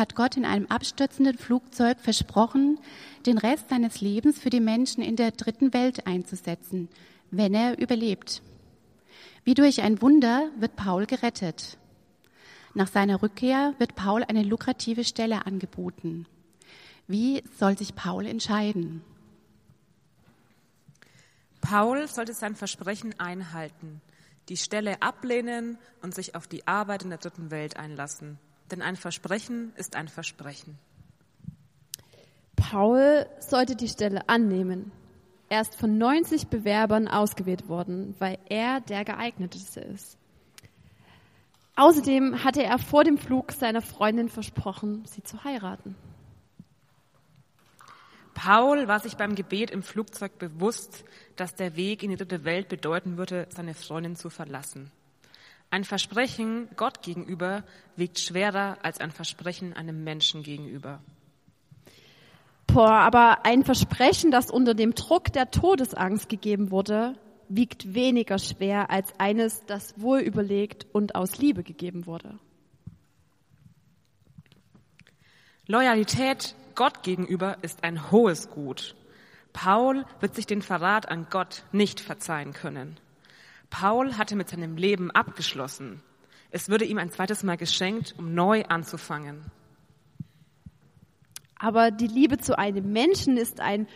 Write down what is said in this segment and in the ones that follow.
hat Gott in einem abstürzenden Flugzeug versprochen, den Rest seines Lebens für die Menschen in der dritten Welt einzusetzen, wenn er überlebt. Wie durch ein Wunder wird Paul gerettet. Nach seiner Rückkehr wird Paul eine lukrative Stelle angeboten. Wie soll sich Paul entscheiden? Paul sollte sein Versprechen einhalten die Stelle ablehnen und sich auf die Arbeit in der dritten Welt einlassen. Denn ein Versprechen ist ein Versprechen. Paul sollte die Stelle annehmen. Er ist von 90 Bewerbern ausgewählt worden, weil er der geeigneteste ist. Außerdem hatte er vor dem Flug seiner Freundin versprochen, sie zu heiraten. Paul war sich beim Gebet im Flugzeug bewusst, dass der Weg in die dritte Welt bedeuten würde, seine Freundin zu verlassen. Ein Versprechen Gott gegenüber wiegt schwerer als ein Versprechen einem Menschen gegenüber. Boah, aber ein Versprechen, das unter dem Druck der Todesangst gegeben wurde, wiegt weniger schwer als eines, das wohl überlegt und aus Liebe gegeben wurde. Loyalität Gott gegenüber ist ein hohes Gut. Paul wird sich den Verrat an Gott nicht verzeihen können. Paul hatte mit seinem Leben abgeschlossen. Es würde ihm ein zweites Mal geschenkt, um neu anzufangen. Aber die Liebe zu einem Menschen ist ein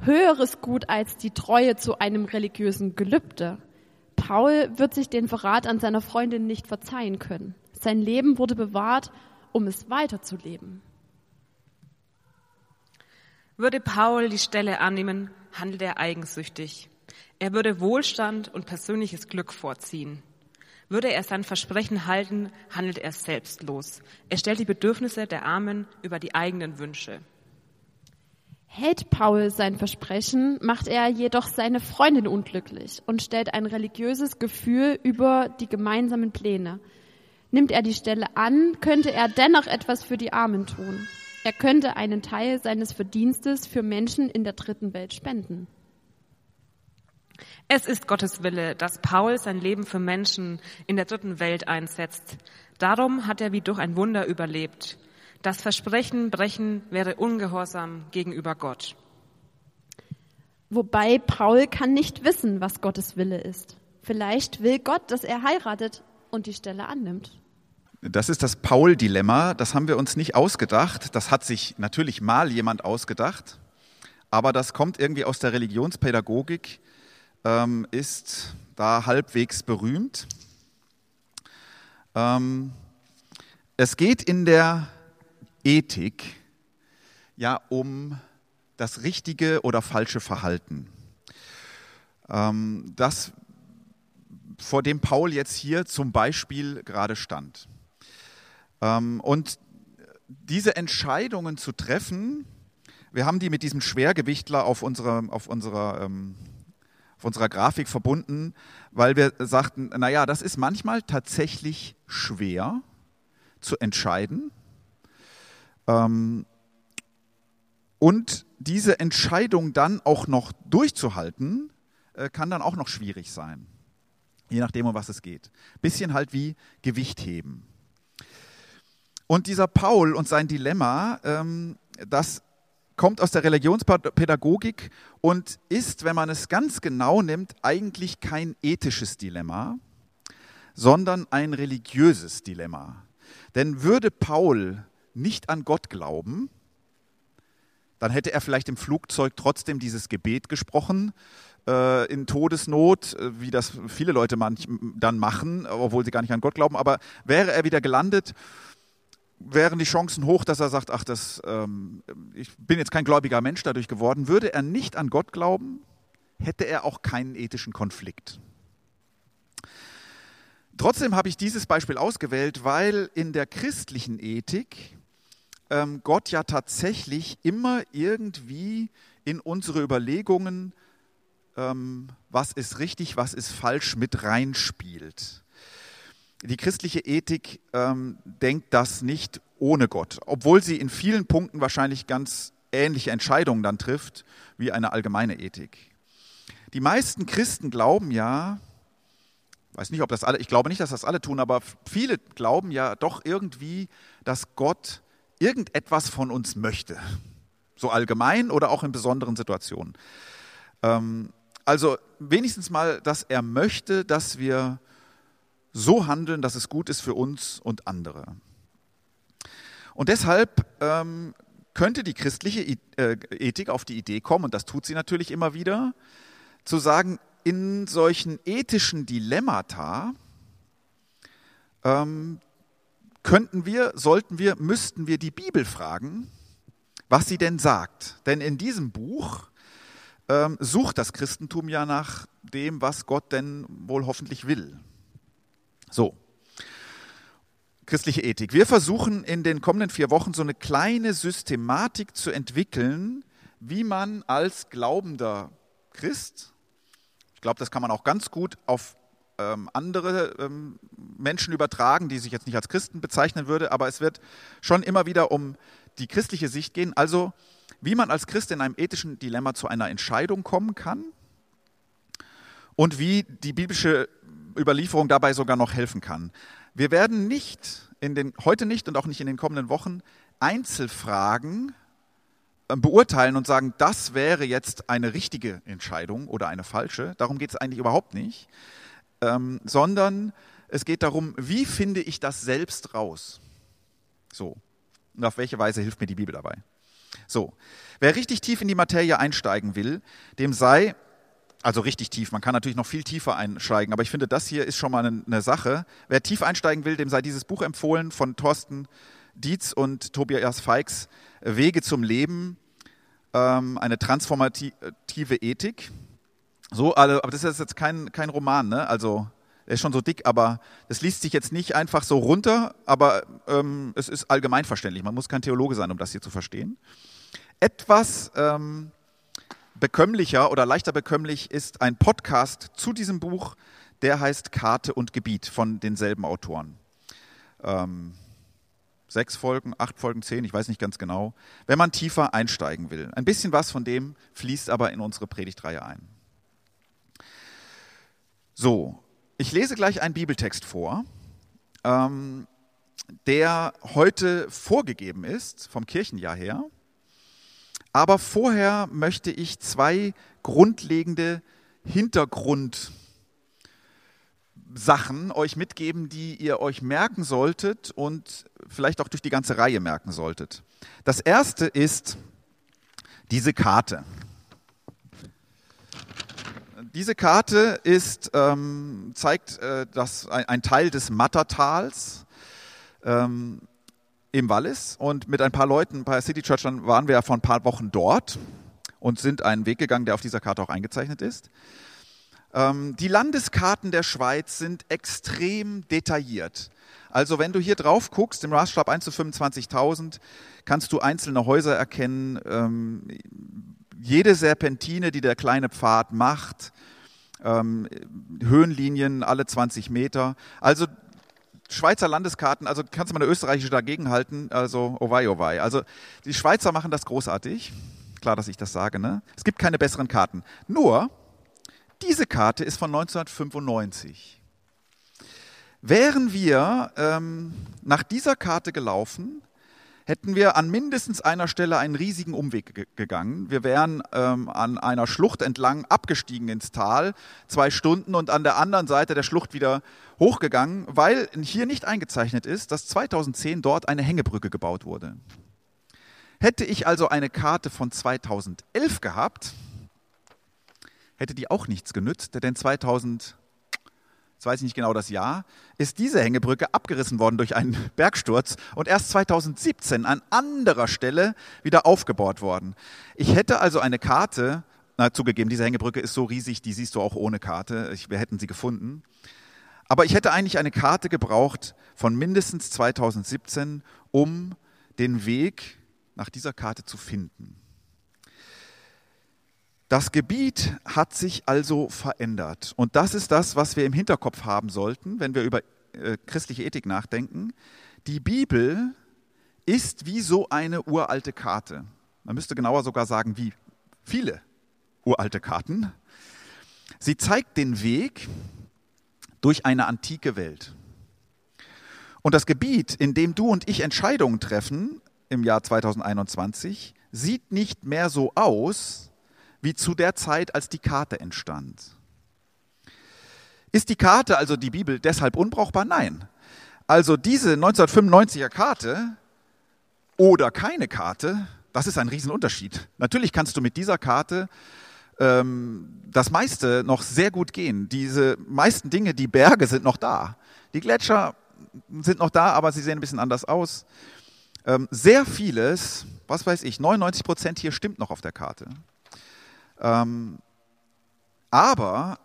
höheres Gut als die Treue zu einem religiösen Gelübde. Paul wird sich den Verrat an seiner Freundin nicht verzeihen können. Sein Leben wurde bewahrt, um es weiterzuleben. Würde Paul die Stelle annehmen, handelt er eigensüchtig. Er würde Wohlstand und persönliches Glück vorziehen. Würde er sein Versprechen halten, handelt er selbstlos. Er stellt die Bedürfnisse der Armen über die eigenen Wünsche. Hält Paul sein Versprechen, macht er jedoch seine Freundin unglücklich und stellt ein religiöses Gefühl über die gemeinsamen Pläne. Nimmt er die Stelle an, könnte er dennoch etwas für die Armen tun. Er könnte einen Teil seines Verdienstes für Menschen in der dritten Welt spenden. Es ist Gottes Wille, dass Paul sein Leben für Menschen in der dritten Welt einsetzt. Darum hat er wie durch ein Wunder überlebt. Das Versprechen brechen wäre ungehorsam gegenüber Gott. Wobei Paul kann nicht wissen, was Gottes Wille ist. Vielleicht will Gott, dass er heiratet und die Stelle annimmt. Das ist das Paul-Dilemma. Das haben wir uns nicht ausgedacht. Das hat sich natürlich mal jemand ausgedacht. Aber das kommt irgendwie aus der Religionspädagogik, ähm, ist da halbwegs berühmt. Ähm, es geht in der Ethik ja um das richtige oder falsche Verhalten. Ähm, das, vor dem Paul jetzt hier zum Beispiel gerade stand. Ähm, und diese Entscheidungen zu treffen, wir haben die mit diesem Schwergewichtler auf unserer, auf unserer, ähm, auf unserer Grafik verbunden, weil wir sagten, naja, das ist manchmal tatsächlich schwer zu entscheiden. Ähm, und diese Entscheidung dann auch noch durchzuhalten, äh, kann dann auch noch schwierig sein. Je nachdem, um was es geht. Bisschen halt wie Gewicht heben. Und dieser Paul und sein Dilemma, ähm, das kommt aus der Religionspädagogik und ist, wenn man es ganz genau nimmt, eigentlich kein ethisches Dilemma, sondern ein religiöses Dilemma. Denn würde Paul nicht an Gott glauben, dann hätte er vielleicht im Flugzeug trotzdem dieses Gebet gesprochen äh, in Todesnot, äh, wie das viele Leute manch, dann machen, obwohl sie gar nicht an Gott glauben. Aber wäre er wieder gelandet wären die Chancen hoch, dass er sagt, ach, das, ähm, ich bin jetzt kein gläubiger Mensch dadurch geworden. Würde er nicht an Gott glauben, hätte er auch keinen ethischen Konflikt. Trotzdem habe ich dieses Beispiel ausgewählt, weil in der christlichen Ethik ähm, Gott ja tatsächlich immer irgendwie in unsere Überlegungen, ähm, was ist richtig, was ist falsch, mit reinspielt. Die christliche Ethik ähm, denkt das nicht ohne Gott, obwohl sie in vielen Punkten wahrscheinlich ganz ähnliche Entscheidungen dann trifft wie eine allgemeine Ethik. Die meisten Christen glauben ja, weiß nicht, ob das alle, ich glaube nicht, dass das alle tun, aber viele glauben ja doch irgendwie, dass Gott irgendetwas von uns möchte. So allgemein oder auch in besonderen Situationen. Ähm, also wenigstens mal, dass er möchte, dass wir so handeln, dass es gut ist für uns und andere. Und deshalb ähm, könnte die christliche äh, Ethik auf die Idee kommen, und das tut sie natürlich immer wieder, zu sagen, in solchen ethischen Dilemmata ähm, könnten wir, sollten wir, müssten wir die Bibel fragen, was sie denn sagt. Denn in diesem Buch ähm, sucht das Christentum ja nach dem, was Gott denn wohl hoffentlich will. So, christliche Ethik. Wir versuchen in den kommenden vier Wochen so eine kleine Systematik zu entwickeln, wie man als glaubender Christ, ich glaube, das kann man auch ganz gut auf ähm, andere ähm, Menschen übertragen, die sich jetzt nicht als Christen bezeichnen würde, aber es wird schon immer wieder um die christliche Sicht gehen, also wie man als Christ in einem ethischen Dilemma zu einer Entscheidung kommen kann und wie die biblische Überlieferung dabei sogar noch helfen kann. Wir werden nicht in den, heute nicht und auch nicht in den kommenden Wochen Einzelfragen äh, beurteilen und sagen, das wäre jetzt eine richtige Entscheidung oder eine falsche. Darum geht es eigentlich überhaupt nicht, ähm, sondern es geht darum, wie finde ich das selbst raus? So. Und auf welche Weise hilft mir die Bibel dabei? So. Wer richtig tief in die Materie einsteigen will, dem sei also richtig tief. Man kann natürlich noch viel tiefer einsteigen, aber ich finde, das hier ist schon mal eine, Sache. Wer tief einsteigen will, dem sei dieses Buch empfohlen von Thorsten Dietz und Tobias Feix, Wege zum Leben, ähm, eine transformative Ethik. So, aber das ist jetzt kein, kein Roman, ne? Also, er ist schon so dick, aber das liest sich jetzt nicht einfach so runter, aber ähm, es ist allgemeinverständlich. Man muss kein Theologe sein, um das hier zu verstehen. Etwas ähm, bekömmlicher oder leichter bekömmlich ist ein Podcast zu diesem Buch, der heißt Karte und Gebiet von denselben Autoren. Ähm, sechs Folgen, acht Folgen, zehn, ich weiß nicht ganz genau, wenn man tiefer einsteigen will. Ein bisschen was von dem fließt aber in unsere Predigtreihe ein. So, ich lese gleich einen Bibeltext vor, ähm, der heute vorgegeben ist, vom Kirchenjahr her. Aber vorher möchte ich zwei grundlegende Hintergrundsachen euch mitgeben, die ihr euch merken solltet und vielleicht auch durch die ganze Reihe merken solltet. Das erste ist diese Karte. Diese Karte ist, ähm, zeigt äh, das, ein, ein, Teil des Mattertals. Ähm, im Wallis und mit ein paar Leuten bei City Church dann waren wir ja vor ein paar Wochen dort und sind einen Weg gegangen, der auf dieser Karte auch eingezeichnet ist. Ähm, die Landeskarten der Schweiz sind extrem detailliert. Also wenn du hier drauf guckst, im Maßstab 1 zu 25.000, kannst du einzelne Häuser erkennen, ähm, jede Serpentine, die der kleine Pfad macht, ähm, Höhenlinien alle 20 Meter. Also Schweizer Landeskarten, also kannst du mal eine österreichische dagegen halten, also oh wei, oh. Also die Schweizer machen das großartig. Klar, dass ich das sage, ne? Es gibt keine besseren Karten. Nur, diese Karte ist von 1995. Wären wir ähm, nach dieser Karte gelaufen, hätten wir an mindestens einer Stelle einen riesigen Umweg gegangen. Wir wären ähm, an einer Schlucht entlang abgestiegen ins Tal, zwei Stunden und an der anderen Seite der Schlucht wieder hochgegangen, weil hier nicht eingezeichnet ist, dass 2010 dort eine Hängebrücke gebaut wurde. Hätte ich also eine Karte von 2011 gehabt, hätte die auch nichts genützt, denn 2000 jetzt weiß ich nicht genau das Jahr, ist diese Hängebrücke abgerissen worden durch einen Bergsturz und erst 2017 an anderer Stelle wieder aufgebaut worden. Ich hätte also eine Karte, na zugegeben, diese Hängebrücke ist so riesig, die siehst du auch ohne Karte, ich, wir hätten sie gefunden. Aber ich hätte eigentlich eine Karte gebraucht von mindestens 2017, um den Weg nach dieser Karte zu finden. Das Gebiet hat sich also verändert. Und das ist das, was wir im Hinterkopf haben sollten, wenn wir über äh, christliche Ethik nachdenken. Die Bibel ist wie so eine uralte Karte. Man müsste genauer sogar sagen, wie viele uralte Karten. Sie zeigt den Weg durch eine antike Welt. Und das Gebiet, in dem du und ich Entscheidungen treffen im Jahr 2021, sieht nicht mehr so aus, wie zu der Zeit, als die Karte entstand. Ist die Karte, also die Bibel, deshalb unbrauchbar? Nein. Also diese 1995er Karte oder keine Karte, das ist ein Riesenunterschied. Natürlich kannst du mit dieser Karte ähm, das meiste noch sehr gut gehen. Diese meisten Dinge, die Berge sind noch da. Die Gletscher sind noch da, aber sie sehen ein bisschen anders aus. Ähm, sehr vieles, was weiß ich, 99 Prozent hier stimmt noch auf der Karte. Ähm, aber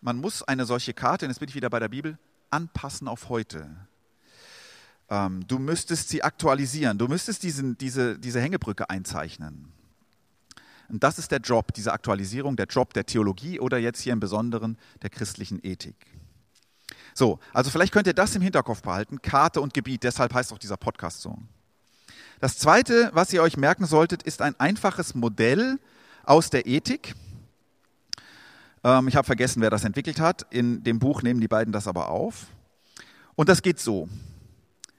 man muss eine solche Karte, und jetzt bin ich wieder bei der Bibel, anpassen auf heute. Ähm, du müsstest sie aktualisieren, du müsstest diesen, diese, diese Hängebrücke einzeichnen. Und das ist der Job, diese Aktualisierung, der Job der Theologie oder jetzt hier im Besonderen der christlichen Ethik. So, also vielleicht könnt ihr das im Hinterkopf behalten, Karte und Gebiet, deshalb heißt auch dieser Podcast so. Das Zweite, was ihr euch merken solltet, ist ein einfaches Modell, aus der Ethik. Ähm, ich habe vergessen, wer das entwickelt hat. In dem Buch nehmen die beiden das aber auf. Und das geht so.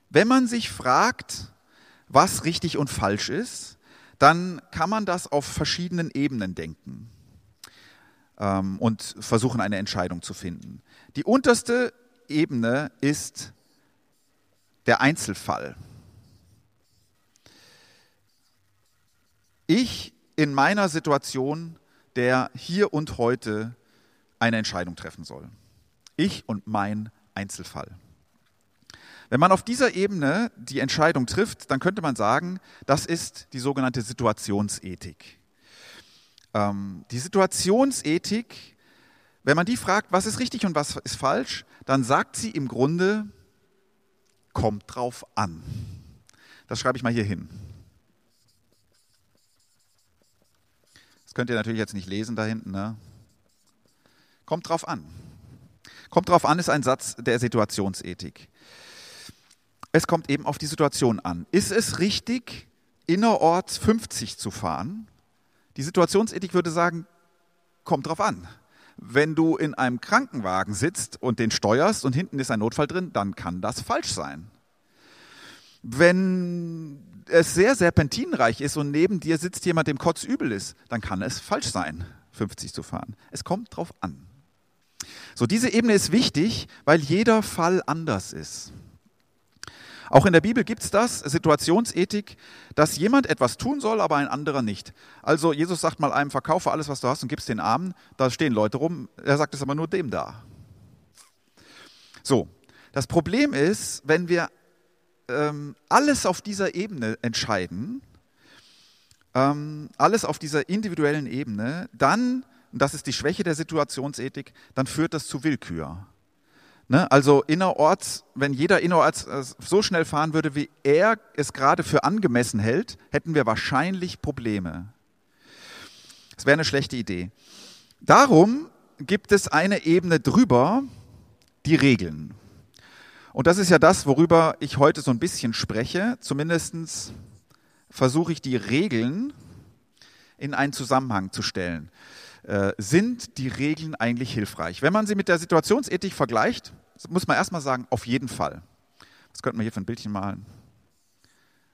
Wenn man sich fragt, was richtig und falsch ist, dann kann man das auf verschiedenen Ebenen denken ähm, und versuchen, eine Entscheidung zu finden. Die unterste Ebene ist der Einzelfall. Ich in meiner Situation, der hier und heute eine Entscheidung treffen soll. Ich und mein Einzelfall. Wenn man auf dieser Ebene die Entscheidung trifft, dann könnte man sagen, das ist die sogenannte Situationsethik. Ähm, die Situationsethik, wenn man die fragt, was ist richtig und was ist falsch, dann sagt sie im Grunde, kommt drauf an. Das schreibe ich mal hier hin. Das könnt ihr natürlich jetzt nicht lesen da hinten. Ne? Kommt drauf an. Kommt drauf an ist ein Satz der Situationsethik. Es kommt eben auf die Situation an. Ist es richtig, innerorts 50 zu fahren? Die Situationsethik würde sagen, kommt drauf an. Wenn du in einem Krankenwagen sitzt und den steuerst und hinten ist ein Notfall drin, dann kann das falsch sein. Wenn es sehr serpentinreich ist und neben dir sitzt jemand, dem kotzübel ist, dann kann es falsch sein, 50 zu fahren. Es kommt drauf an. So, diese Ebene ist wichtig, weil jeder Fall anders ist. Auch in der Bibel gibt es das, Situationsethik, dass jemand etwas tun soll, aber ein anderer nicht. Also Jesus sagt mal einem, verkaufe alles, was du hast und gibst den Armen. Da stehen Leute rum, er sagt es aber nur dem da. So, das Problem ist, wenn wir ähm, alles auf dieser Ebene entscheiden, ähm, alles auf dieser individuellen Ebene, dann, und das ist die Schwäche der Situationsethik, dann führt das zu Willkür. Ne? Also innerorts, wenn jeder innerorts äh, so schnell fahren würde, wie er es gerade für angemessen hält, hätten wir wahrscheinlich Probleme. Das wäre eine schlechte Idee. Darum gibt es eine Ebene drüber, die Regeln. Und das ist ja das, worüber ich heute so ein bisschen spreche. Zumindest versuche ich die Regeln in einen Zusammenhang zu stellen. Äh, sind die Regeln eigentlich hilfreich? Wenn man sie mit der Situationsethik vergleicht, muss man erstmal sagen, auf jeden Fall. Was könnte man hier für ein Bildchen malen?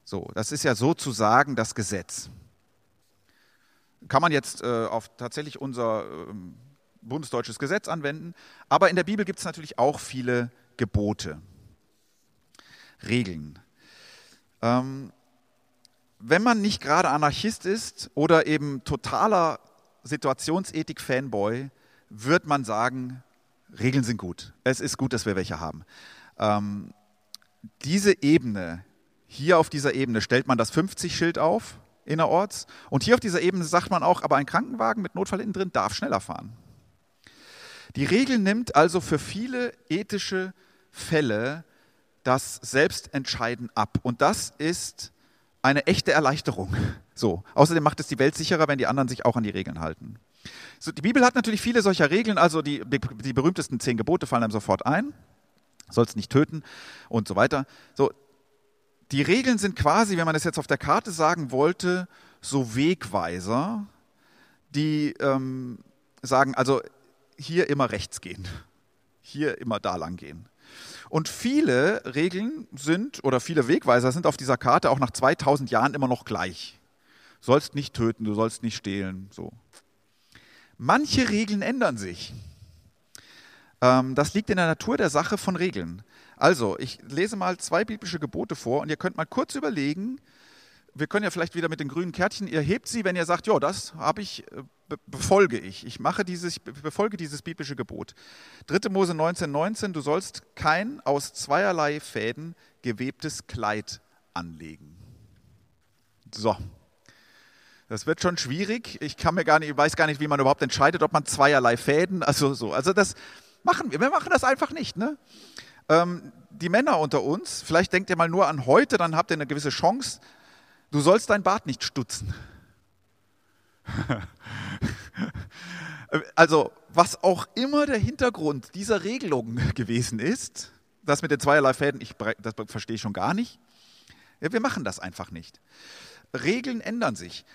So, das ist ja sozusagen das Gesetz. Kann man jetzt äh, auf tatsächlich unser äh, bundesdeutsches Gesetz anwenden, aber in der Bibel gibt es natürlich auch viele Gebote, Regeln. Ähm, wenn man nicht gerade Anarchist ist oder eben totaler Situationsethik-Fanboy, wird man sagen, Regeln sind gut. Es ist gut, dass wir welche haben. Ähm, diese Ebene, hier auf dieser Ebene stellt man das 50-Schild auf innerorts und hier auf dieser Ebene sagt man auch, aber ein Krankenwagen mit Notfall innen drin darf schneller fahren. Die Regel nimmt also für viele ethische Fälle das Selbstentscheiden ab. Und das ist eine echte Erleichterung. So. Außerdem macht es die Welt sicherer, wenn die anderen sich auch an die Regeln halten. So, die Bibel hat natürlich viele solcher Regeln, also die, die berühmtesten zehn Gebote fallen einem sofort ein. Sollst nicht töten und so weiter. So, die Regeln sind quasi, wenn man das jetzt auf der Karte sagen wollte, so Wegweiser, die ähm, sagen, also hier immer rechts gehen, hier immer da lang gehen. Und viele Regeln sind oder viele Wegweiser sind auf dieser Karte auch nach 2000 Jahren immer noch gleich. Du sollst nicht töten, du sollst nicht stehlen, so. Manche Regeln ändern sich. Ähm, das liegt in der Natur der Sache von Regeln. Also, ich lese mal zwei biblische Gebote vor und ihr könnt mal kurz überlegen, wir können ja vielleicht wieder mit den grünen Kärtchen, ihr hebt sie, wenn ihr sagt, ja, das habe ich, äh, befolge ich. Ich mache dieses, befolge dieses biblische Gebot. 3. Mose 19, 19, du sollst kein aus zweierlei Fäden gewebtes Kleid anlegen. So. Das wird schon schwierig. Ich kann mir gar nicht, weiß gar nicht, wie man überhaupt entscheidet, ob man zweierlei Fäden, also so. Also das machen wir. Wir machen das einfach nicht. Ne? Ähm, die Männer unter uns, vielleicht denkt ihr mal nur an heute, dann habt ihr eine gewisse Chance. Du sollst dein Bart nicht stutzen. also, was auch immer der Hintergrund dieser Regelung gewesen ist, das mit den zweierlei Fäden, ich, das verstehe ich schon gar nicht. Ja, wir machen das einfach nicht. Regeln ändern sich.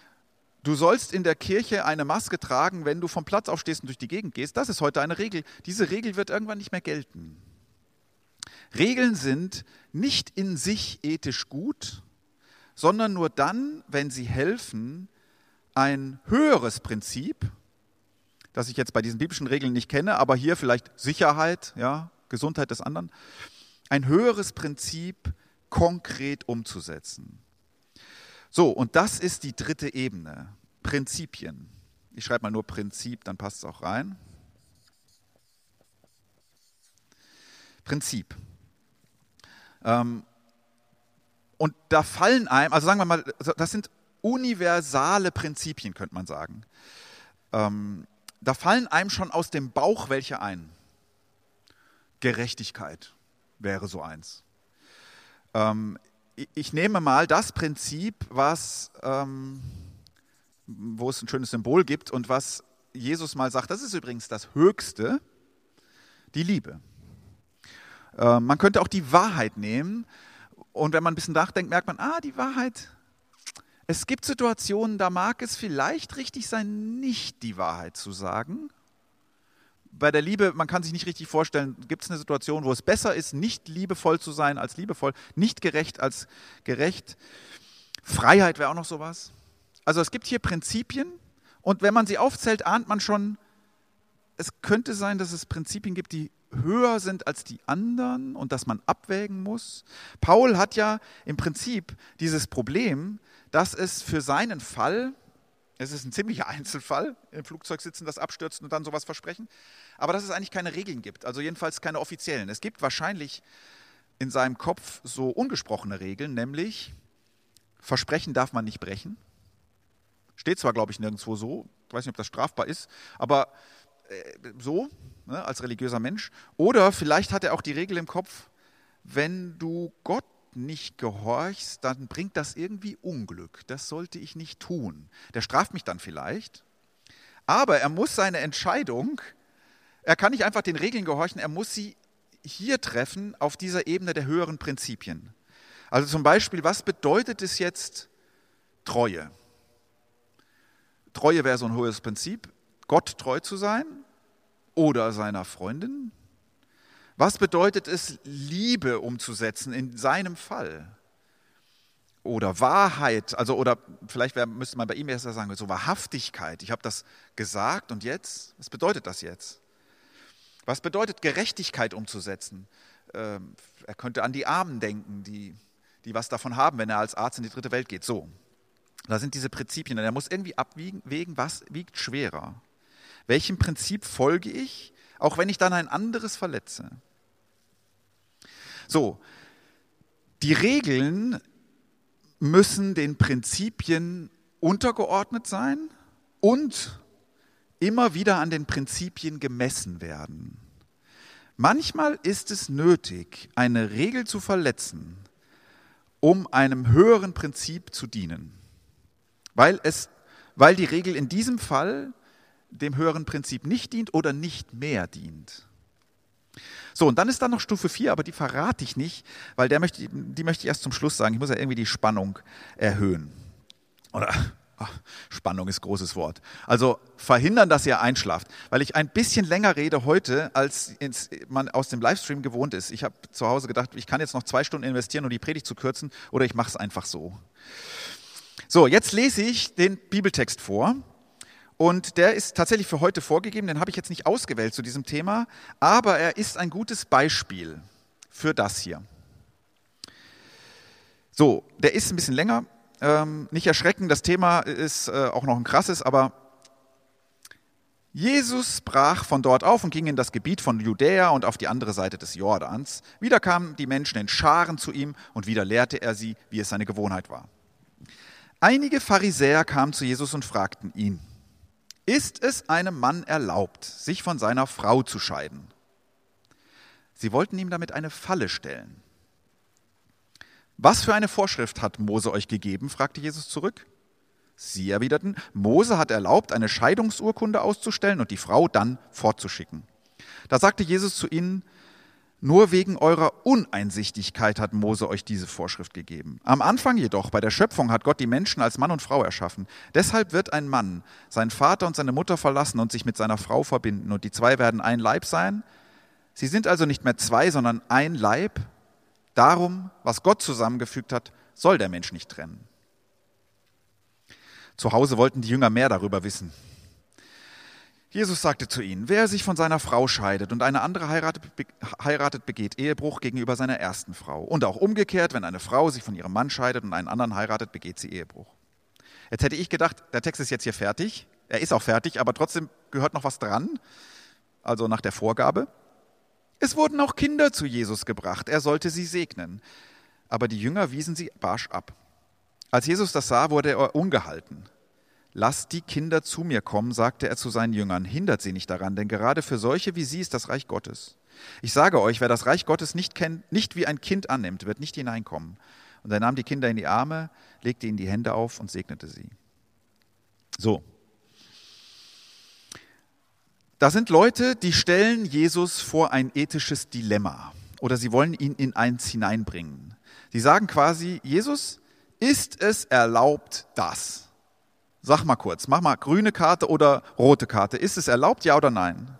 Du sollst in der Kirche eine Maske tragen, wenn du vom Platz aufstehst und durch die Gegend gehst. Das ist heute eine Regel. Diese Regel wird irgendwann nicht mehr gelten. Regeln sind nicht in sich ethisch gut, sondern nur dann, wenn sie helfen, ein höheres Prinzip, das ich jetzt bei diesen biblischen Regeln nicht kenne, aber hier vielleicht Sicherheit, ja, Gesundheit des anderen, ein höheres Prinzip konkret umzusetzen. So, und das ist die dritte Ebene, Prinzipien. Ich schreibe mal nur Prinzip, dann passt es auch rein. Prinzip. Ähm, und da fallen einem, also sagen wir mal, das sind universale Prinzipien, könnte man sagen. Ähm, da fallen einem schon aus dem Bauch welche ein. Gerechtigkeit wäre so eins. Ähm, ich nehme mal das Prinzip, was, ähm, wo es ein schönes Symbol gibt und was Jesus mal sagt, das ist übrigens das Höchste, die Liebe. Äh, man könnte auch die Wahrheit nehmen und wenn man ein bisschen nachdenkt, merkt man, ah, die Wahrheit, es gibt Situationen, da mag es vielleicht richtig sein, nicht die Wahrheit zu sagen. Bei der Liebe, man kann sich nicht richtig vorstellen, gibt es eine Situation, wo es besser ist, nicht liebevoll zu sein als liebevoll, nicht gerecht als gerecht. Freiheit wäre auch noch sowas. Also es gibt hier Prinzipien und wenn man sie aufzählt, ahnt man schon, es könnte sein, dass es Prinzipien gibt, die höher sind als die anderen und dass man abwägen muss. Paul hat ja im Prinzip dieses Problem, dass es für seinen Fall, es ist ein ziemlicher Einzelfall, im Flugzeug sitzen, das abstürzen und dann sowas versprechen, aber dass es eigentlich keine Regeln gibt, also jedenfalls keine offiziellen. Es gibt wahrscheinlich in seinem Kopf so ungesprochene Regeln, nämlich Versprechen darf man nicht brechen. Steht zwar, glaube ich, nirgendwo so, ich weiß nicht, ob das strafbar ist, aber äh, so, ne, als religiöser Mensch. Oder vielleicht hat er auch die Regel im Kopf, wenn du Gott nicht gehorchst, dann bringt das irgendwie Unglück. Das sollte ich nicht tun. Der straft mich dann vielleicht. Aber er muss seine Entscheidung, er kann nicht einfach den Regeln gehorchen, er muss sie hier treffen auf dieser Ebene der höheren Prinzipien. Also zum Beispiel, was bedeutet es jetzt Treue? Treue wäre so ein hohes Prinzip. Gott treu zu sein oder seiner Freundin? Was bedeutet es, Liebe umzusetzen in seinem Fall? Oder Wahrheit, also oder vielleicht müsste man bei ihm erst sagen, so Wahrhaftigkeit. Ich habe das gesagt und jetzt? Was bedeutet das jetzt? Was bedeutet Gerechtigkeit umzusetzen? Ähm, er könnte an die Armen denken, die, die was davon haben, wenn er als Arzt in die dritte Welt geht. So, da sind diese Prinzipien. Und er muss irgendwie abwägen, was wiegt schwerer. Welchem Prinzip folge ich, auch wenn ich dann ein anderes verletze? So, die Regeln müssen den Prinzipien untergeordnet sein und immer wieder an den Prinzipien gemessen werden. Manchmal ist es nötig, eine Regel zu verletzen, um einem höheren Prinzip zu dienen, weil, es, weil die Regel in diesem Fall dem höheren Prinzip nicht dient oder nicht mehr dient. So, und dann ist da noch Stufe 4, aber die verrate ich nicht, weil der möchte, die möchte ich erst zum Schluss sagen. Ich muss ja irgendwie die Spannung erhöhen. Oder ach, Spannung ist großes Wort. Also verhindern, dass ihr einschlaft, weil ich ein bisschen länger rede heute, als ins, man aus dem Livestream gewohnt ist. Ich habe zu Hause gedacht, ich kann jetzt noch zwei Stunden investieren, um die Predigt zu kürzen, oder ich mache es einfach so. So, jetzt lese ich den Bibeltext vor und der ist tatsächlich für heute vorgegeben, den habe ich jetzt nicht ausgewählt zu diesem Thema, aber er ist ein gutes Beispiel für das hier. So, der ist ein bisschen länger. Ähm, nicht erschrecken, das Thema ist äh, auch noch ein krasses, aber Jesus brach von dort auf und ging in das Gebiet von Judäa und auf die andere Seite des Jordans. Wieder kamen die Menschen in Scharen zu ihm und wieder lehrte er sie, wie es seine Gewohnheit war. Einige Pharisäer kamen zu Jesus und fragten ihn, ist es einem Mann erlaubt, sich von seiner Frau zu scheiden? Sie wollten ihm damit eine Falle stellen. Was für eine Vorschrift hat Mose euch gegeben? fragte Jesus zurück. Sie erwiderten, Mose hat erlaubt, eine Scheidungsurkunde auszustellen und die Frau dann fortzuschicken. Da sagte Jesus zu ihnen, nur wegen eurer Uneinsichtigkeit hat Mose euch diese Vorschrift gegeben. Am Anfang jedoch, bei der Schöpfung, hat Gott die Menschen als Mann und Frau erschaffen. Deshalb wird ein Mann seinen Vater und seine Mutter verlassen und sich mit seiner Frau verbinden. Und die zwei werden ein Leib sein. Sie sind also nicht mehr zwei, sondern ein Leib. Darum, was Gott zusammengefügt hat, soll der Mensch nicht trennen. Zu Hause wollten die Jünger mehr darüber wissen. Jesus sagte zu ihnen, wer sich von seiner Frau scheidet und eine andere heiratet, heiratet, begeht Ehebruch gegenüber seiner ersten Frau. Und auch umgekehrt, wenn eine Frau sich von ihrem Mann scheidet und einen anderen heiratet, begeht sie Ehebruch. Jetzt hätte ich gedacht, der Text ist jetzt hier fertig. Er ist auch fertig, aber trotzdem gehört noch was dran, also nach der Vorgabe. Es wurden auch Kinder zu Jesus gebracht, er sollte sie segnen. Aber die Jünger wiesen sie barsch ab. Als Jesus das sah, wurde er ungehalten. Lasst die Kinder zu mir kommen, sagte er zu seinen Jüngern, hindert sie nicht daran, denn gerade für solche wie sie ist das Reich Gottes. Ich sage euch, wer das Reich Gottes nicht kennt, nicht wie ein Kind annimmt, wird nicht hineinkommen. Und er nahm die Kinder in die Arme, legte ihnen die Hände auf und segnete sie. So. Da sind Leute, die stellen Jesus vor ein ethisches Dilemma oder sie wollen ihn in eins hineinbringen. Sie sagen quasi, Jesus, ist es erlaubt, das? Sag mal kurz, mach mal grüne Karte oder rote Karte. Ist es erlaubt, ja oder nein?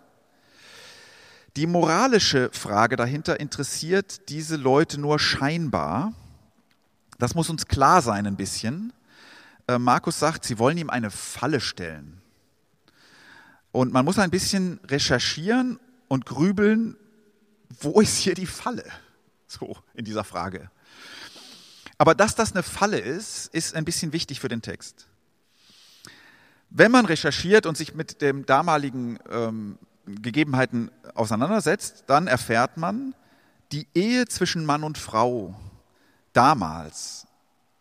Die moralische Frage dahinter interessiert diese Leute nur scheinbar. Das muss uns klar sein ein bisschen. Äh, Markus sagt, sie wollen ihm eine Falle stellen. Und man muss ein bisschen recherchieren und grübeln, wo ist hier die Falle? So in dieser Frage. Aber dass das eine Falle ist, ist ein bisschen wichtig für den Text. Wenn man recherchiert und sich mit den damaligen ähm, Gegebenheiten auseinandersetzt, dann erfährt man, die Ehe zwischen Mann und Frau damals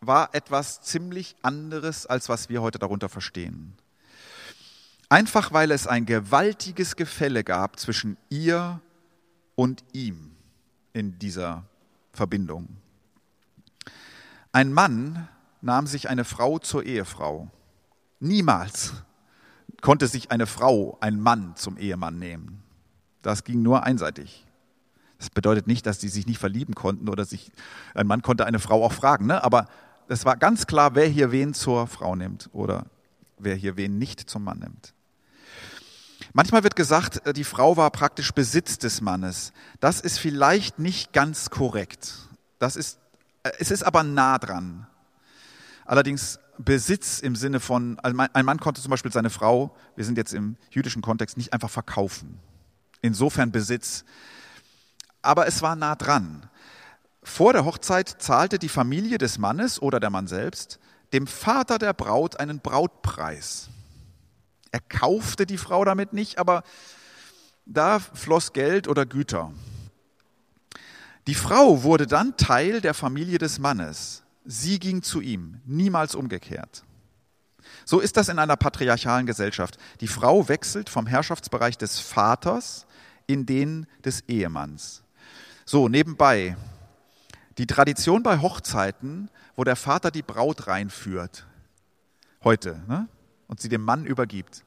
war etwas ziemlich anderes, als was wir heute darunter verstehen. Einfach weil es ein gewaltiges Gefälle gab zwischen ihr und ihm in dieser Verbindung. Ein Mann nahm sich eine Frau zur Ehefrau. Niemals konnte sich eine Frau, ein Mann zum Ehemann nehmen. Das ging nur einseitig. Das bedeutet nicht, dass die sich nicht verlieben konnten oder sich, ein Mann konnte eine Frau auch fragen, ne? aber es war ganz klar, wer hier wen zur Frau nimmt oder wer hier wen nicht zum Mann nimmt. Manchmal wird gesagt, äh, die Frau war praktisch Besitz des Mannes. Das ist vielleicht nicht ganz korrekt. Das ist, äh, es ist aber nah dran. Allerdings Besitz im Sinne von, also ein Mann konnte zum Beispiel seine Frau, wir sind jetzt im jüdischen Kontext, nicht einfach verkaufen. Insofern Besitz. Aber es war nah dran. Vor der Hochzeit zahlte die Familie des Mannes oder der Mann selbst dem Vater der Braut einen Brautpreis. Er kaufte die Frau damit nicht, aber da floss Geld oder Güter. Die Frau wurde dann Teil der Familie des Mannes. Sie ging zu ihm, niemals umgekehrt. So ist das in einer patriarchalen Gesellschaft. Die Frau wechselt vom Herrschaftsbereich des Vaters in denen des Ehemanns. So, nebenbei, die Tradition bei Hochzeiten, wo der Vater die Braut reinführt, heute, ne? und sie dem Mann übergibt.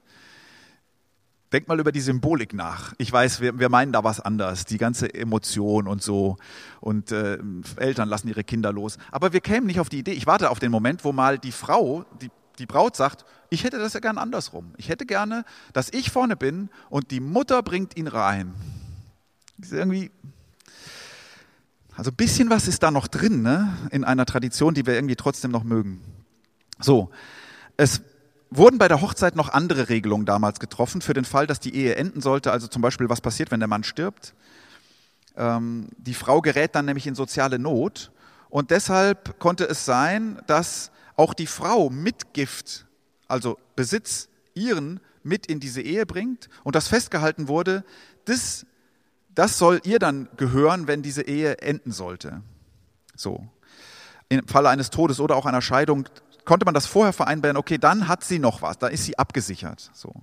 Denk mal über die Symbolik nach. Ich weiß, wir, wir meinen da was anderes, die ganze Emotion und so. Und äh, Eltern lassen ihre Kinder los. Aber wir kämen nicht auf die Idee. Ich warte auf den Moment, wo mal die Frau, die, die Braut sagt, ich hätte das ja gern andersrum. Ich hätte gerne, dass ich vorne bin und die Mutter bringt ihn rein. Das ist irgendwie, also ein bisschen was ist da noch drin, ne? in einer Tradition, die wir irgendwie trotzdem noch mögen. So, es wurden bei der Hochzeit noch andere Regelungen damals getroffen, für den Fall, dass die Ehe enden sollte. Also zum Beispiel, was passiert, wenn der Mann stirbt. Ähm, die Frau gerät dann nämlich in soziale Not. Und deshalb konnte es sein, dass auch die Frau Mitgift, also Besitz, ihren mit in diese Ehe bringt und das festgehalten wurde, das, das soll ihr dann gehören, wenn diese Ehe enden sollte. So. Im Falle eines Todes oder auch einer Scheidung konnte man das vorher vereinbaren, okay, dann hat sie noch was, da ist sie abgesichert. So.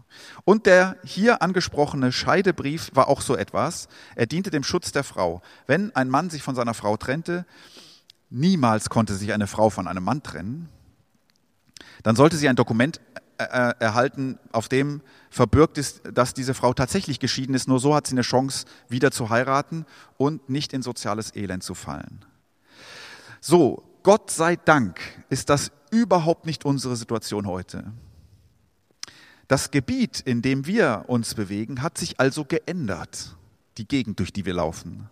Und der hier angesprochene Scheidebrief war auch so etwas. Er diente dem Schutz der Frau. Wenn ein Mann sich von seiner Frau trennte, niemals konnte sich eine Frau von einem Mann trennen, dann sollte sie ein Dokument äh, äh, erhalten, auf dem verbürgt ist, dass diese Frau tatsächlich geschieden ist. Nur so hat sie eine Chance, wieder zu heiraten und nicht in soziales Elend zu fallen. So, Gott sei Dank ist das überhaupt nicht unsere Situation heute. Das Gebiet, in dem wir uns bewegen, hat sich also geändert, die Gegend, durch die wir laufen.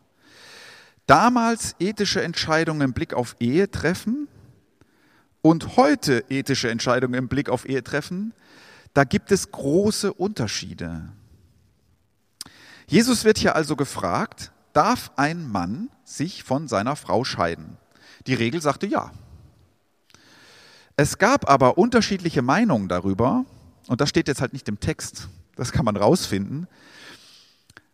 Damals ethische Entscheidungen im Blick auf Ehe treffen und heute ethische Entscheidungen im Blick auf Ehe treffen, da gibt es große Unterschiede. Jesus wird hier also gefragt, darf ein Mann sich von seiner Frau scheiden? Die Regel sagte ja. Es gab aber unterschiedliche Meinungen darüber, und das steht jetzt halt nicht im Text, das kann man rausfinden,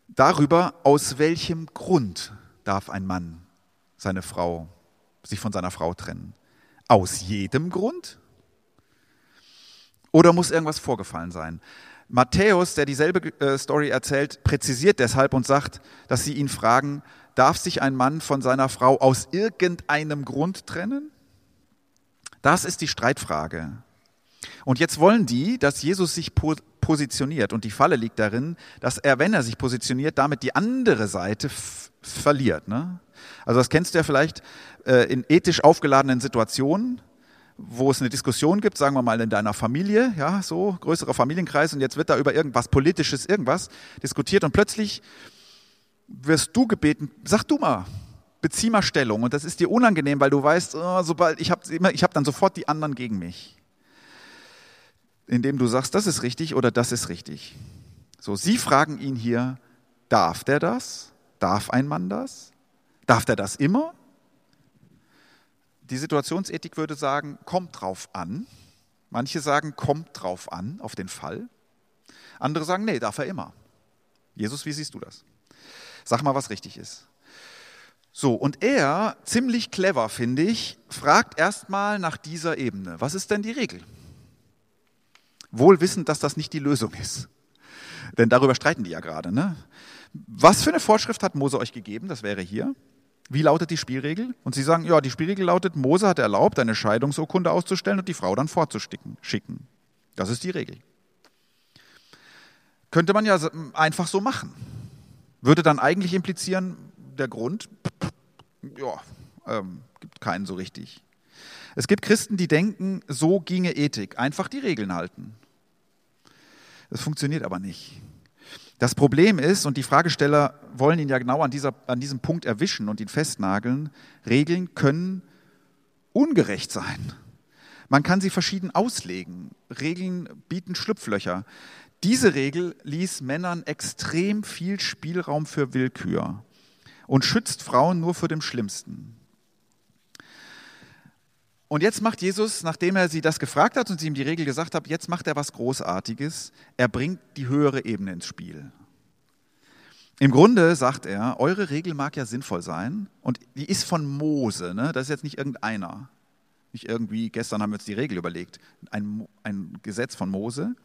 darüber, aus welchem Grund darf ein Mann seine Frau, sich von seiner Frau trennen. Aus jedem Grund? Oder muss irgendwas vorgefallen sein? Matthäus, der dieselbe äh, Story erzählt, präzisiert deshalb und sagt, dass sie ihn fragen, darf sich ein Mann von seiner Frau aus irgendeinem Grund trennen? Das ist die Streitfrage. Und jetzt wollen die, dass Jesus sich positioniert. Und die Falle liegt darin, dass er, wenn er sich positioniert, damit die andere Seite verliert. Ne? Also das kennst du ja vielleicht äh, in ethisch aufgeladenen Situationen, wo es eine Diskussion gibt, sagen wir mal in deiner Familie, ja, so größerer Familienkreis, und jetzt wird da über irgendwas Politisches, irgendwas diskutiert und plötzlich wirst du gebeten, sag du mal, bezieh mal Stellung. Und das ist dir unangenehm, weil du weißt, oh, sobald ich habe ich hab dann sofort die anderen gegen mich. Indem du sagst, das ist richtig oder das ist richtig. So, sie fragen ihn hier, darf der das? Darf ein Mann das? Darf der das immer? Die Situationsethik würde sagen, kommt drauf an. Manche sagen, kommt drauf an, auf den Fall. Andere sagen, nee, darf er immer. Jesus, wie siehst du das? Sag mal, was richtig ist. So, und er, ziemlich clever, finde ich, fragt erstmal nach dieser Ebene. Was ist denn die Regel? Wohl wissend, dass das nicht die Lösung ist. Denn darüber streiten die ja gerade. Ne? Was für eine Vorschrift hat Mose euch gegeben? Das wäre hier. Wie lautet die Spielregel? Und sie sagen, ja, die Spielregel lautet, Mose hat erlaubt, eine Scheidungsurkunde auszustellen und die Frau dann fortzusticken, schicken. Das ist die Regel. Könnte man ja einfach so machen würde dann eigentlich implizieren, der Grund, ja, ähm, gibt keinen so richtig. Es gibt Christen, die denken, so ginge Ethik, einfach die Regeln halten. Das funktioniert aber nicht. Das Problem ist, und die Fragesteller wollen ihn ja genau an, dieser, an diesem Punkt erwischen und ihn festnageln, Regeln können ungerecht sein. Man kann sie verschieden auslegen. Regeln bieten Schlupflöcher. Diese Regel ließ Männern extrem viel Spielraum für Willkür und schützt Frauen nur vor dem Schlimmsten. Und jetzt macht Jesus, nachdem er sie das gefragt hat und sie ihm die Regel gesagt hat, jetzt macht er was Großartiges. Er bringt die höhere Ebene ins Spiel. Im Grunde sagt er, eure Regel mag ja sinnvoll sein und die ist von Mose, ne? das ist jetzt nicht irgendeiner. Nicht irgendwie, gestern haben wir uns die Regel überlegt, ein, ein Gesetz von Mose.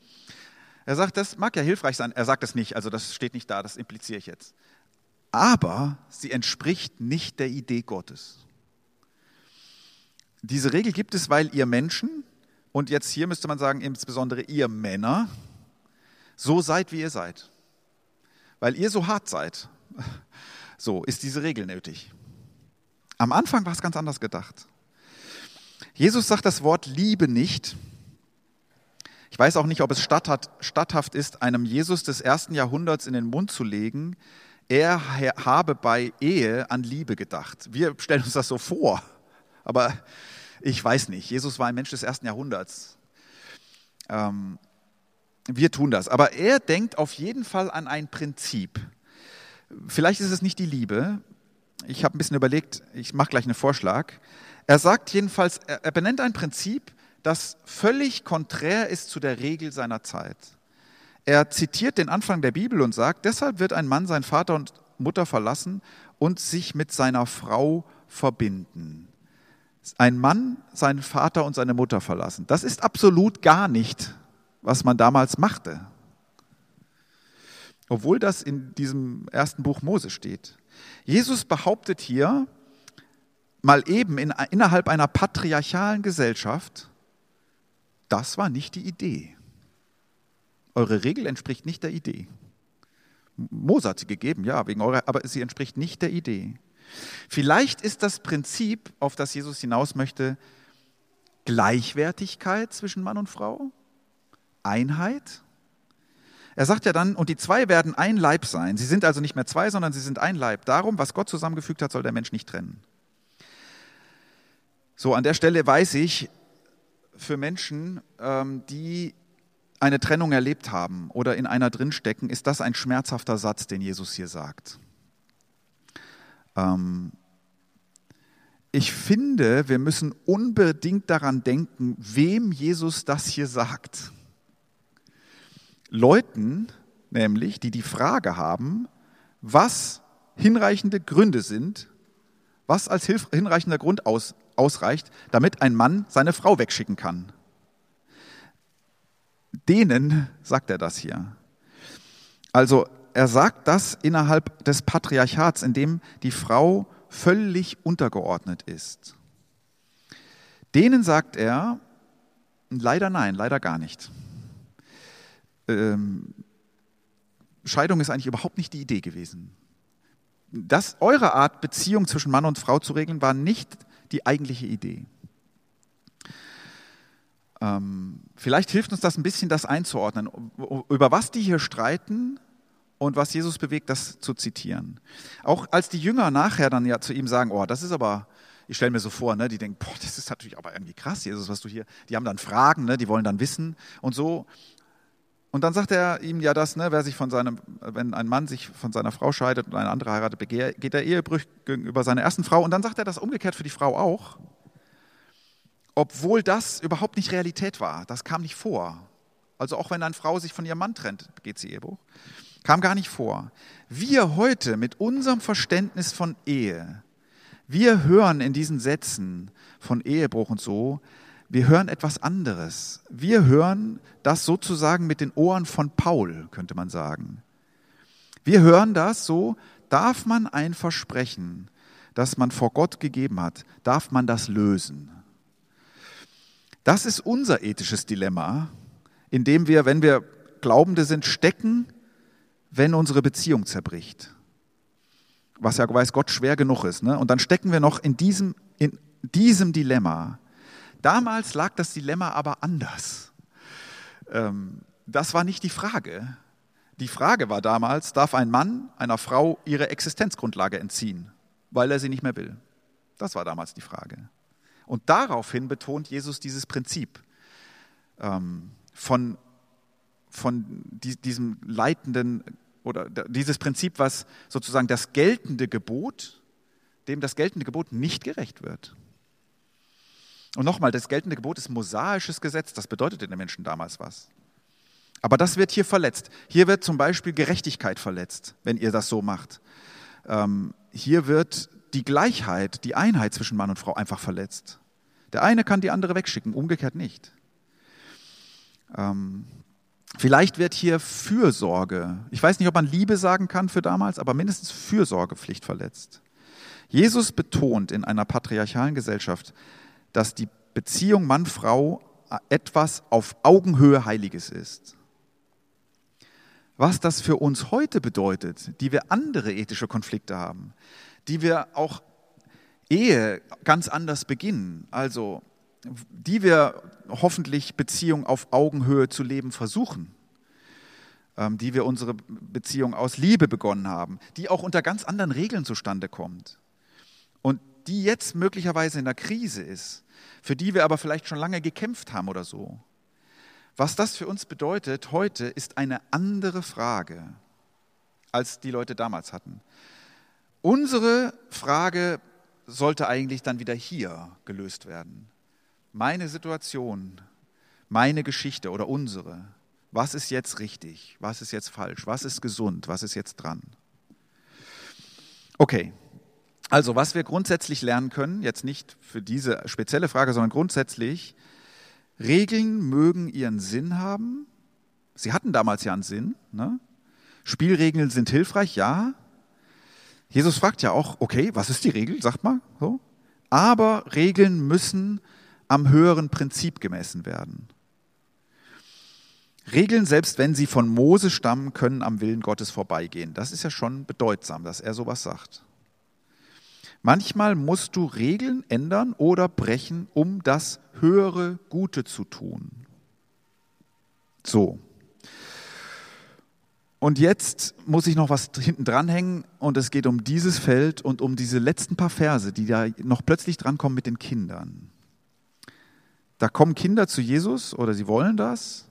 Er sagt, das mag ja hilfreich sein. Er sagt es nicht, also das steht nicht da, das impliziere ich jetzt. Aber sie entspricht nicht der Idee Gottes. Diese Regel gibt es, weil ihr Menschen, und jetzt hier müsste man sagen, insbesondere ihr Männer, so seid, wie ihr seid. Weil ihr so hart seid. So ist diese Regel nötig. Am Anfang war es ganz anders gedacht. Jesus sagt das Wort Liebe nicht. Ich weiß auch nicht, ob es statthaft ist, einem Jesus des ersten Jahrhunderts in den Mund zu legen, er habe bei Ehe an Liebe gedacht. Wir stellen uns das so vor, aber ich weiß nicht. Jesus war ein Mensch des ersten Jahrhunderts. Ähm, wir tun das. Aber er denkt auf jeden Fall an ein Prinzip. Vielleicht ist es nicht die Liebe. Ich habe ein bisschen überlegt, ich mache gleich einen Vorschlag. Er sagt jedenfalls, er benennt ein Prinzip, das völlig konträr ist zu der Regel seiner Zeit. Er zitiert den Anfang der Bibel und sagt, deshalb wird ein Mann seinen Vater und Mutter verlassen und sich mit seiner Frau verbinden. Ein Mann seinen Vater und seine Mutter verlassen. Das ist absolut gar nicht, was man damals machte. Obwohl das in diesem ersten Buch Mose steht. Jesus behauptet hier, mal eben in, innerhalb einer patriarchalen Gesellschaft, das war nicht die Idee. Eure Regel entspricht nicht der Idee. Mose hat sie gegeben, ja, wegen eurer, aber sie entspricht nicht der Idee. Vielleicht ist das Prinzip, auf das Jesus hinaus möchte, Gleichwertigkeit zwischen Mann und Frau, Einheit. Er sagt ja dann, und die zwei werden ein Leib sein. Sie sind also nicht mehr zwei, sondern sie sind ein Leib. Darum, was Gott zusammengefügt hat, soll der Mensch nicht trennen. So, an der Stelle weiß ich, für Menschen, ähm, die eine Trennung erlebt haben oder in einer drinstecken, ist das ein schmerzhafter Satz, den Jesus hier sagt. Ähm, ich finde, wir müssen unbedingt daran denken, wem Jesus das hier sagt. Leuten, nämlich, die die Frage haben, was hinreichende Gründe sind, was als hinreichender Grund aus, ausreicht, damit ein Mann seine Frau wegschicken kann denen sagt er das hier. Also er sagt das innerhalb des Patriarchats, in dem die Frau völlig untergeordnet ist. Denen sagt er, leider nein, leider gar nicht. Ähm, Scheidung ist eigentlich überhaupt nicht die Idee gewesen. Das, eure Art, Beziehung zwischen Mann und Frau zu regeln, war nicht die eigentliche Idee. Ähm, vielleicht hilft uns das ein bisschen, das einzuordnen, über was die hier streiten und was Jesus bewegt, das zu zitieren. Auch als die Jünger nachher dann ja zu ihm sagen, oh, das ist aber, ich stelle mir so vor, ne, die denken, boah, das ist natürlich aber irgendwie krass, Jesus, was du hier, die haben dann Fragen, ne, die wollen dann wissen und so. Und dann sagt er ihm ja das, ne, wer sich von seinem, wenn ein Mann sich von seiner Frau scheidet und eine andere heiratet, geht er Ehebrüch gegenüber seiner ersten Frau. Und dann sagt er das umgekehrt für die Frau auch obwohl das überhaupt nicht Realität war. Das kam nicht vor. Also auch wenn eine Frau sich von ihrem Mann trennt, begeht sie Ehebruch. Kam gar nicht vor. Wir heute mit unserem Verständnis von Ehe, wir hören in diesen Sätzen von Ehebruch und so, wir hören etwas anderes. Wir hören das sozusagen mit den Ohren von Paul, könnte man sagen. Wir hören das so, darf man ein Versprechen, das man vor Gott gegeben hat, darf man das lösen? Das ist unser ethisches Dilemma, in dem wir, wenn wir Glaubende sind, stecken, wenn unsere Beziehung zerbricht. Was ja weiß Gott schwer genug ist. Ne? Und dann stecken wir noch in diesem, in diesem Dilemma. Damals lag das Dilemma aber anders. Ähm, das war nicht die Frage. Die Frage war damals, darf ein Mann einer Frau ihre Existenzgrundlage entziehen, weil er sie nicht mehr will? Das war damals die Frage. Und daraufhin betont Jesus dieses Prinzip ähm, von, von die, diesem leitenden oder dieses Prinzip, was sozusagen das geltende Gebot, dem das geltende Gebot nicht gerecht wird. Und nochmal, das geltende Gebot ist mosaisches Gesetz, das bedeutete den Menschen damals was. Aber das wird hier verletzt. Hier wird zum Beispiel Gerechtigkeit verletzt, wenn ihr das so macht. Ähm, hier wird die Gleichheit, die Einheit zwischen Mann und Frau einfach verletzt. Der eine kann die andere wegschicken, umgekehrt nicht. Ähm, Vielleicht wird hier Fürsorge, ich weiß nicht, ob man Liebe sagen kann für damals, aber mindestens Fürsorgepflicht verletzt. Jesus betont in einer patriarchalen Gesellschaft, dass die Beziehung Mann-Frau etwas auf Augenhöhe Heiliges ist. Was das für uns heute bedeutet, die wir andere ethische Konflikte haben, die wir auch Ehe ganz anders beginnen, also die wir hoffentlich Beziehung auf Augenhöhe zu leben versuchen, ähm, die wir unsere Beziehung aus Liebe begonnen haben, die auch unter ganz anderen Regeln zustande kommt die jetzt möglicherweise in der Krise ist, für die wir aber vielleicht schon lange gekämpft haben oder so. Was das für uns bedeutet heute, ist eine andere Frage, als die Leute damals hatten. Unsere Frage sollte eigentlich dann wieder hier gelöst werden. Meine Situation, meine Geschichte oder unsere. Was ist jetzt richtig? Was ist jetzt falsch? Was ist gesund? Was ist jetzt dran? Okay, also, was wir grundsätzlich lernen können, jetzt nicht für diese spezielle Frage, sondern grundsätzlich, Regeln mögen ihren Sinn haben. Sie hatten damals ja einen Sinn. Ne? Spielregeln sind hilfreich, ja. Jesus fragt ja auch, okay, was ist die Regel? Sagt mal so. Aber Regeln müssen am höheren Prinzip gemessen werden. Regeln, selbst wenn sie von Mose stammen, können am Willen Gottes vorbeigehen. Das ist ja schon bedeutsam, dass er sowas sagt. Manchmal musst du Regeln ändern oder brechen, um das höhere Gute zu tun. So. Und jetzt muss ich noch was hinten dranhängen und es geht um dieses Feld und um diese letzten paar Verse, die da noch plötzlich drankommen mit den Kindern. Da kommen Kinder zu Jesus oder sie wollen das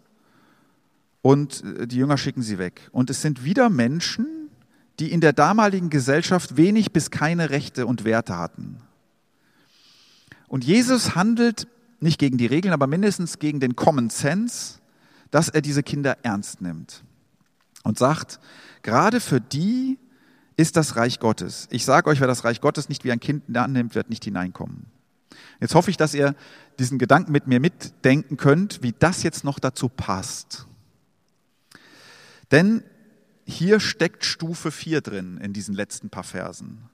und die Jünger schicken sie weg. Und es sind wieder Menschen, die in der damaligen Gesellschaft wenig bis keine Rechte und Werte hatten. Und Jesus handelt nicht gegen die Regeln, aber mindestens gegen den Common Sense, dass er diese Kinder ernst nimmt und sagt, gerade für die ist das Reich Gottes. Ich sage euch, wer das Reich Gottes nicht wie ein Kind annimmt, wird nicht hineinkommen. Jetzt hoffe ich, dass ihr diesen Gedanken mit mir mitdenken könnt, wie das jetzt noch dazu passt. Denn hier steckt Stufe 4 drin in diesen letzten paar Versen.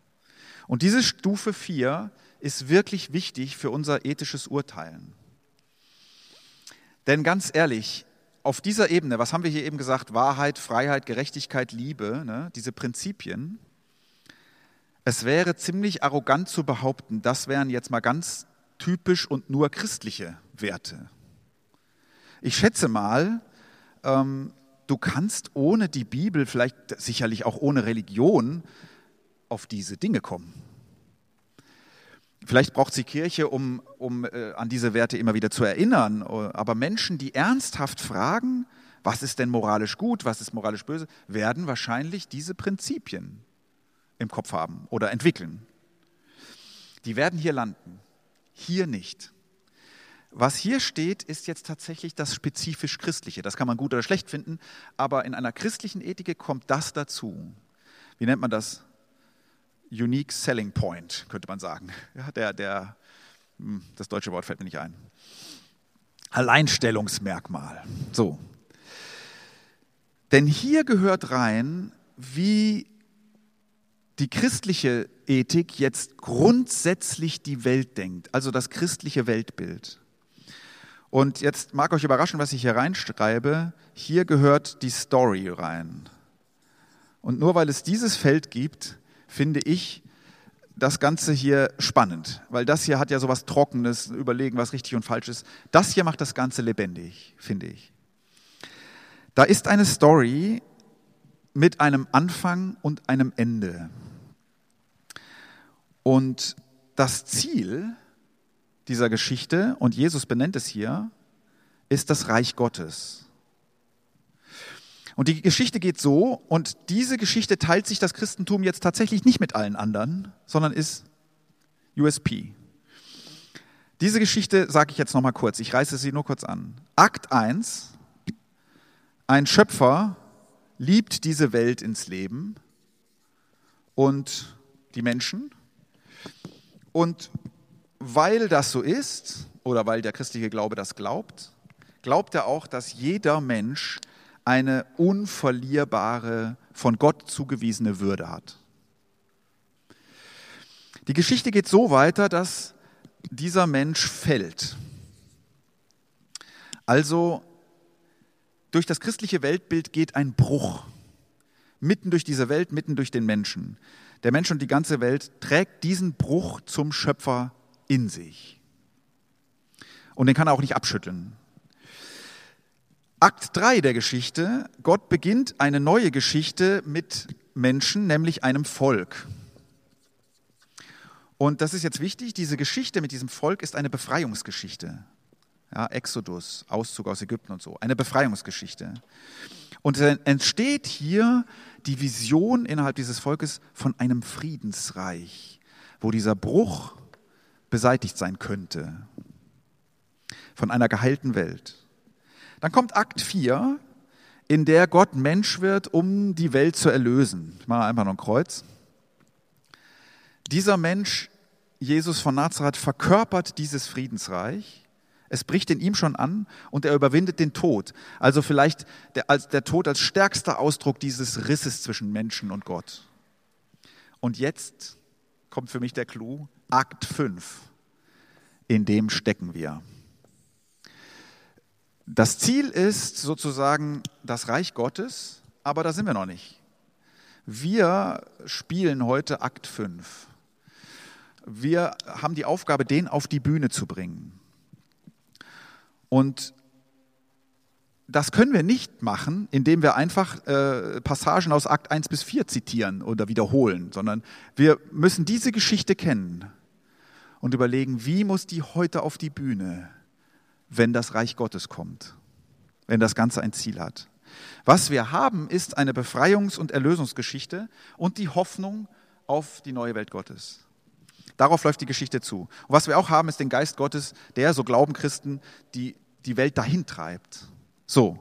Und diese Stufe 4 ist wirklich wichtig für unser ethisches Urteilen. Denn ganz ehrlich, auf dieser Ebene, was haben wir hier eben gesagt, Wahrheit, Freiheit, Gerechtigkeit, Liebe, ne, diese Prinzipien, es wäre ziemlich arrogant zu behaupten, das wären jetzt mal ganz typisch und nur christliche Werte. Ich schätze mal, ähm, du kannst ohne die Bibel, vielleicht sicherlich auch ohne Religion, auf diese Dinge kommen. Vielleicht braucht sie Kirche, um, um äh, an diese Werte immer wieder zu erinnern. Aber Menschen, die ernsthaft fragen, was ist denn moralisch gut, was ist moralisch böse, werden wahrscheinlich diese Prinzipien im Kopf haben oder entwickeln. Die werden hier landen, hier nicht. Was hier steht, ist jetzt tatsächlich das spezifisch Christliche. Das kann man gut oder schlecht finden, aber in einer christlichen Ethik kommt das dazu. Wie nennt man das? Unique Selling Point, könnte man sagen. Ja, der, der, hm, das deutsche Wort fällt mir nicht ein. Alleinstellungsmerkmal. So. Denn hier gehört rein, wie die christliche Ethik jetzt grundsätzlich die Welt denkt, also das christliche Weltbild. Und jetzt mag euch überraschen, was ich hier reinschreibe. Hier gehört die Story rein. Und nur weil es dieses Feld gibt, finde ich das Ganze hier spannend, weil das hier hat ja so was Trockenes, überlegen, was richtig und falsch ist. Das hier macht das Ganze lebendig, finde ich. Da ist eine Story mit einem Anfang und einem Ende. Und das Ziel dieser Geschichte, und Jesus benennt es hier, ist das Reich Gottes. Und die Geschichte geht so, und diese Geschichte teilt sich das Christentum jetzt tatsächlich nicht mit allen anderen, sondern ist USP. Diese Geschichte sage ich jetzt nochmal kurz, ich reiße sie nur kurz an. Akt 1, ein Schöpfer liebt diese Welt ins Leben und die Menschen und weil das so ist oder weil der christliche Glaube das glaubt, glaubt er auch, dass jeder Mensch eine unverlierbare, von Gott zugewiesene Würde hat. Die Geschichte geht so weiter, dass dieser Mensch fällt. Also durch das christliche Weltbild geht ein Bruch mitten durch diese Welt, mitten durch den Menschen. Der Mensch und die ganze Welt trägt diesen Bruch zum Schöpfer in sich. Und den kann er auch nicht abschütteln. Akt 3 der Geschichte, Gott beginnt eine neue Geschichte mit Menschen, nämlich einem Volk. Und das ist jetzt wichtig, diese Geschichte mit diesem Volk ist eine Befreiungsgeschichte. Ja, Exodus, Auszug aus Ägypten und so, eine Befreiungsgeschichte. Und es entsteht hier die Vision innerhalb dieses Volkes von einem Friedensreich, wo dieser Bruch beseitigt sein könnte, von einer geheilten Welt. Dann kommt Akt 4, in der Gott Mensch wird, um die Welt zu erlösen. Ich mache einfach noch ein Kreuz. Dieser Mensch, Jesus von Nazareth, verkörpert dieses Friedensreich. Es bricht in ihm schon an und er überwindet den Tod. Also vielleicht der, als, der Tod als stärkster Ausdruck dieses Risses zwischen Menschen und Gott. Und jetzt kommt für mich der Clou, Akt 5. In dem stecken wir. Das Ziel ist sozusagen das Reich Gottes, aber da sind wir noch nicht. Wir spielen heute Akt 5 wir haben die Aufgabe, den auf die Bühne zu bringen. Und das können wir nicht machen, indem wir einfach äh, Passagen aus Akt 1 bis 4 zitieren oder wiederholen, sondern wir müssen diese Geschichte kennen und überlegen, wie muss die heute auf die Bühne, wenn das Reich Gottes kommt, wenn das Ganze ein Ziel hat. Was wir haben, ist eine Befreiungs- und Erlösungsgeschichte und die Hoffnung auf die neue Welt Gottes. Darauf läuft die Geschichte zu. Und was wir auch haben, ist den Geist Gottes, der, so glauben Christen, die, die Welt dahin treibt. So.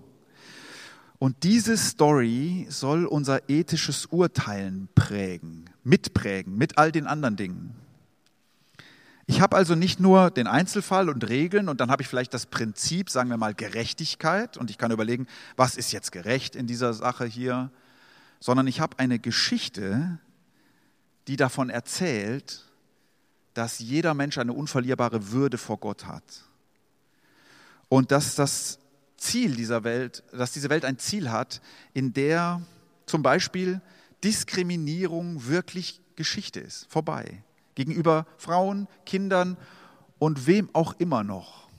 Und diese Story soll unser ethisches Urteilen prägen, mitprägen, mit all den anderen Dingen. Ich habe also nicht nur den Einzelfall und Regeln und dann habe ich vielleicht das Prinzip, sagen wir mal, Gerechtigkeit und ich kann überlegen, was ist jetzt gerecht in dieser Sache hier, sondern ich habe eine Geschichte, die davon erzählt, dass jeder Mensch eine unverlierbare Würde vor Gott hat. Und dass das Ziel dieser Welt, dass diese Welt ein Ziel hat, in der zum Beispiel Diskriminierung wirklich Geschichte ist, vorbei. Gegenüber Frauen, Kindern und wem auch immer noch.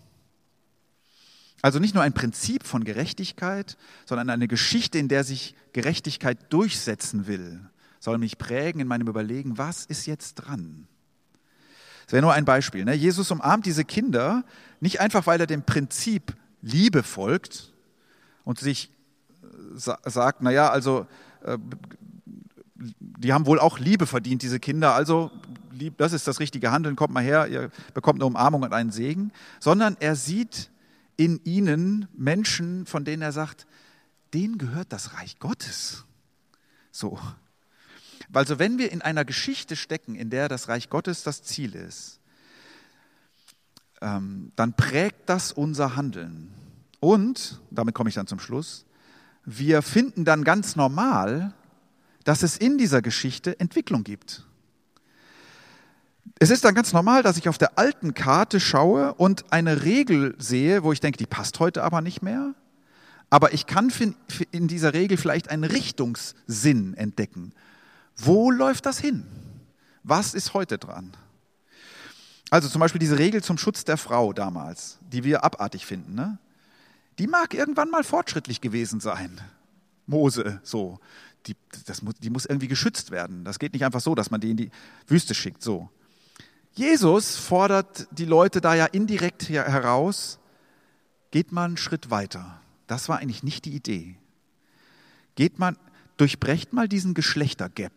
Also nicht nur ein Prinzip von Gerechtigkeit, sondern eine Geschichte, in der sich Gerechtigkeit durchsetzen will, soll mich prägen in meinem Überlegen, was ist jetzt dran? Das wäre nur ein Beispiel. Ne? Jesus umarmt diese Kinder nicht einfach, weil er dem Prinzip Liebe folgt und sich sagt, naja, also äh, die haben wohl auch Liebe verdient, diese Kinder, also das ist das richtige Handeln, kommt mal her, ihr bekommt eine Umarmung und einen Segen, sondern er sieht in ihnen Menschen, von denen er sagt, denen gehört das Reich Gottes. So, also wenn wir in einer Geschichte stecken, in der das Reich Gottes das Ziel ist, ähm, dann prägt das unser Handeln. Und, damit komme ich dann zum Schluss, wir finden dann ganz normal, dass es in dieser Geschichte Entwicklung gibt. Es ist dann ganz normal, dass ich auf der alten Karte schaue und eine Regel sehe, wo ich denke, die passt heute aber nicht mehr. Aber ich kann in dieser Regel vielleicht einen Richtungssinn entdecken. Wo läuft das hin? Was ist heute dran? Also zum Beispiel diese Regel zum Schutz der Frau damals, die wir abartig finden, ne? die mag irgendwann mal fortschrittlich gewesen sein. Mose, so. Die, das, die muss irgendwie geschützt werden. Das geht nicht einfach so, dass man die in die Wüste schickt, so. Jesus fordert die Leute da ja indirekt heraus, geht mal einen Schritt weiter. Das war eigentlich nicht die Idee. Geht man, durchbrecht mal diesen Geschlechtergap.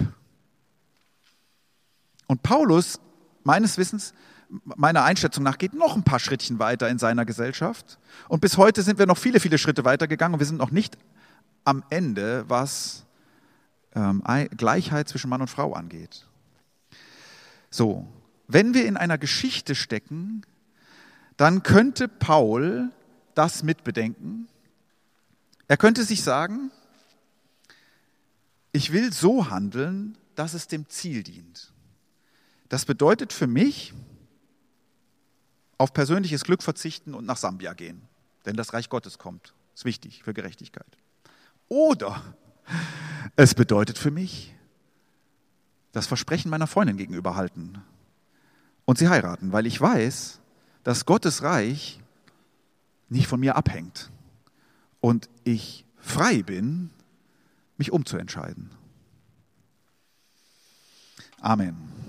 Und Paulus, meines Wissens, meiner Einschätzung nach, geht noch ein paar Schrittchen weiter in seiner Gesellschaft. Und bis heute sind wir noch viele, viele Schritte weitergegangen und wir sind noch nicht am Ende, was ähm, Gleichheit zwischen Mann und Frau angeht. So, wenn wir in einer Geschichte stecken, dann könnte Paul das mitbedenken Er könnte sich sagen, ich will so handeln, dass es dem Ziel dient. Das bedeutet für mich, auf persönliches Glück verzichten und nach Sambia gehen. Denn das Reich Gottes kommt. Ist wichtig für Gerechtigkeit. Oder es bedeutet für mich, das Versprechen meiner Freundin gegenüber halten und sie heiraten, weil ich weiß, dass Gottes Reich nicht von mir abhängt und ich frei bin, mich umzuentscheiden. Amen.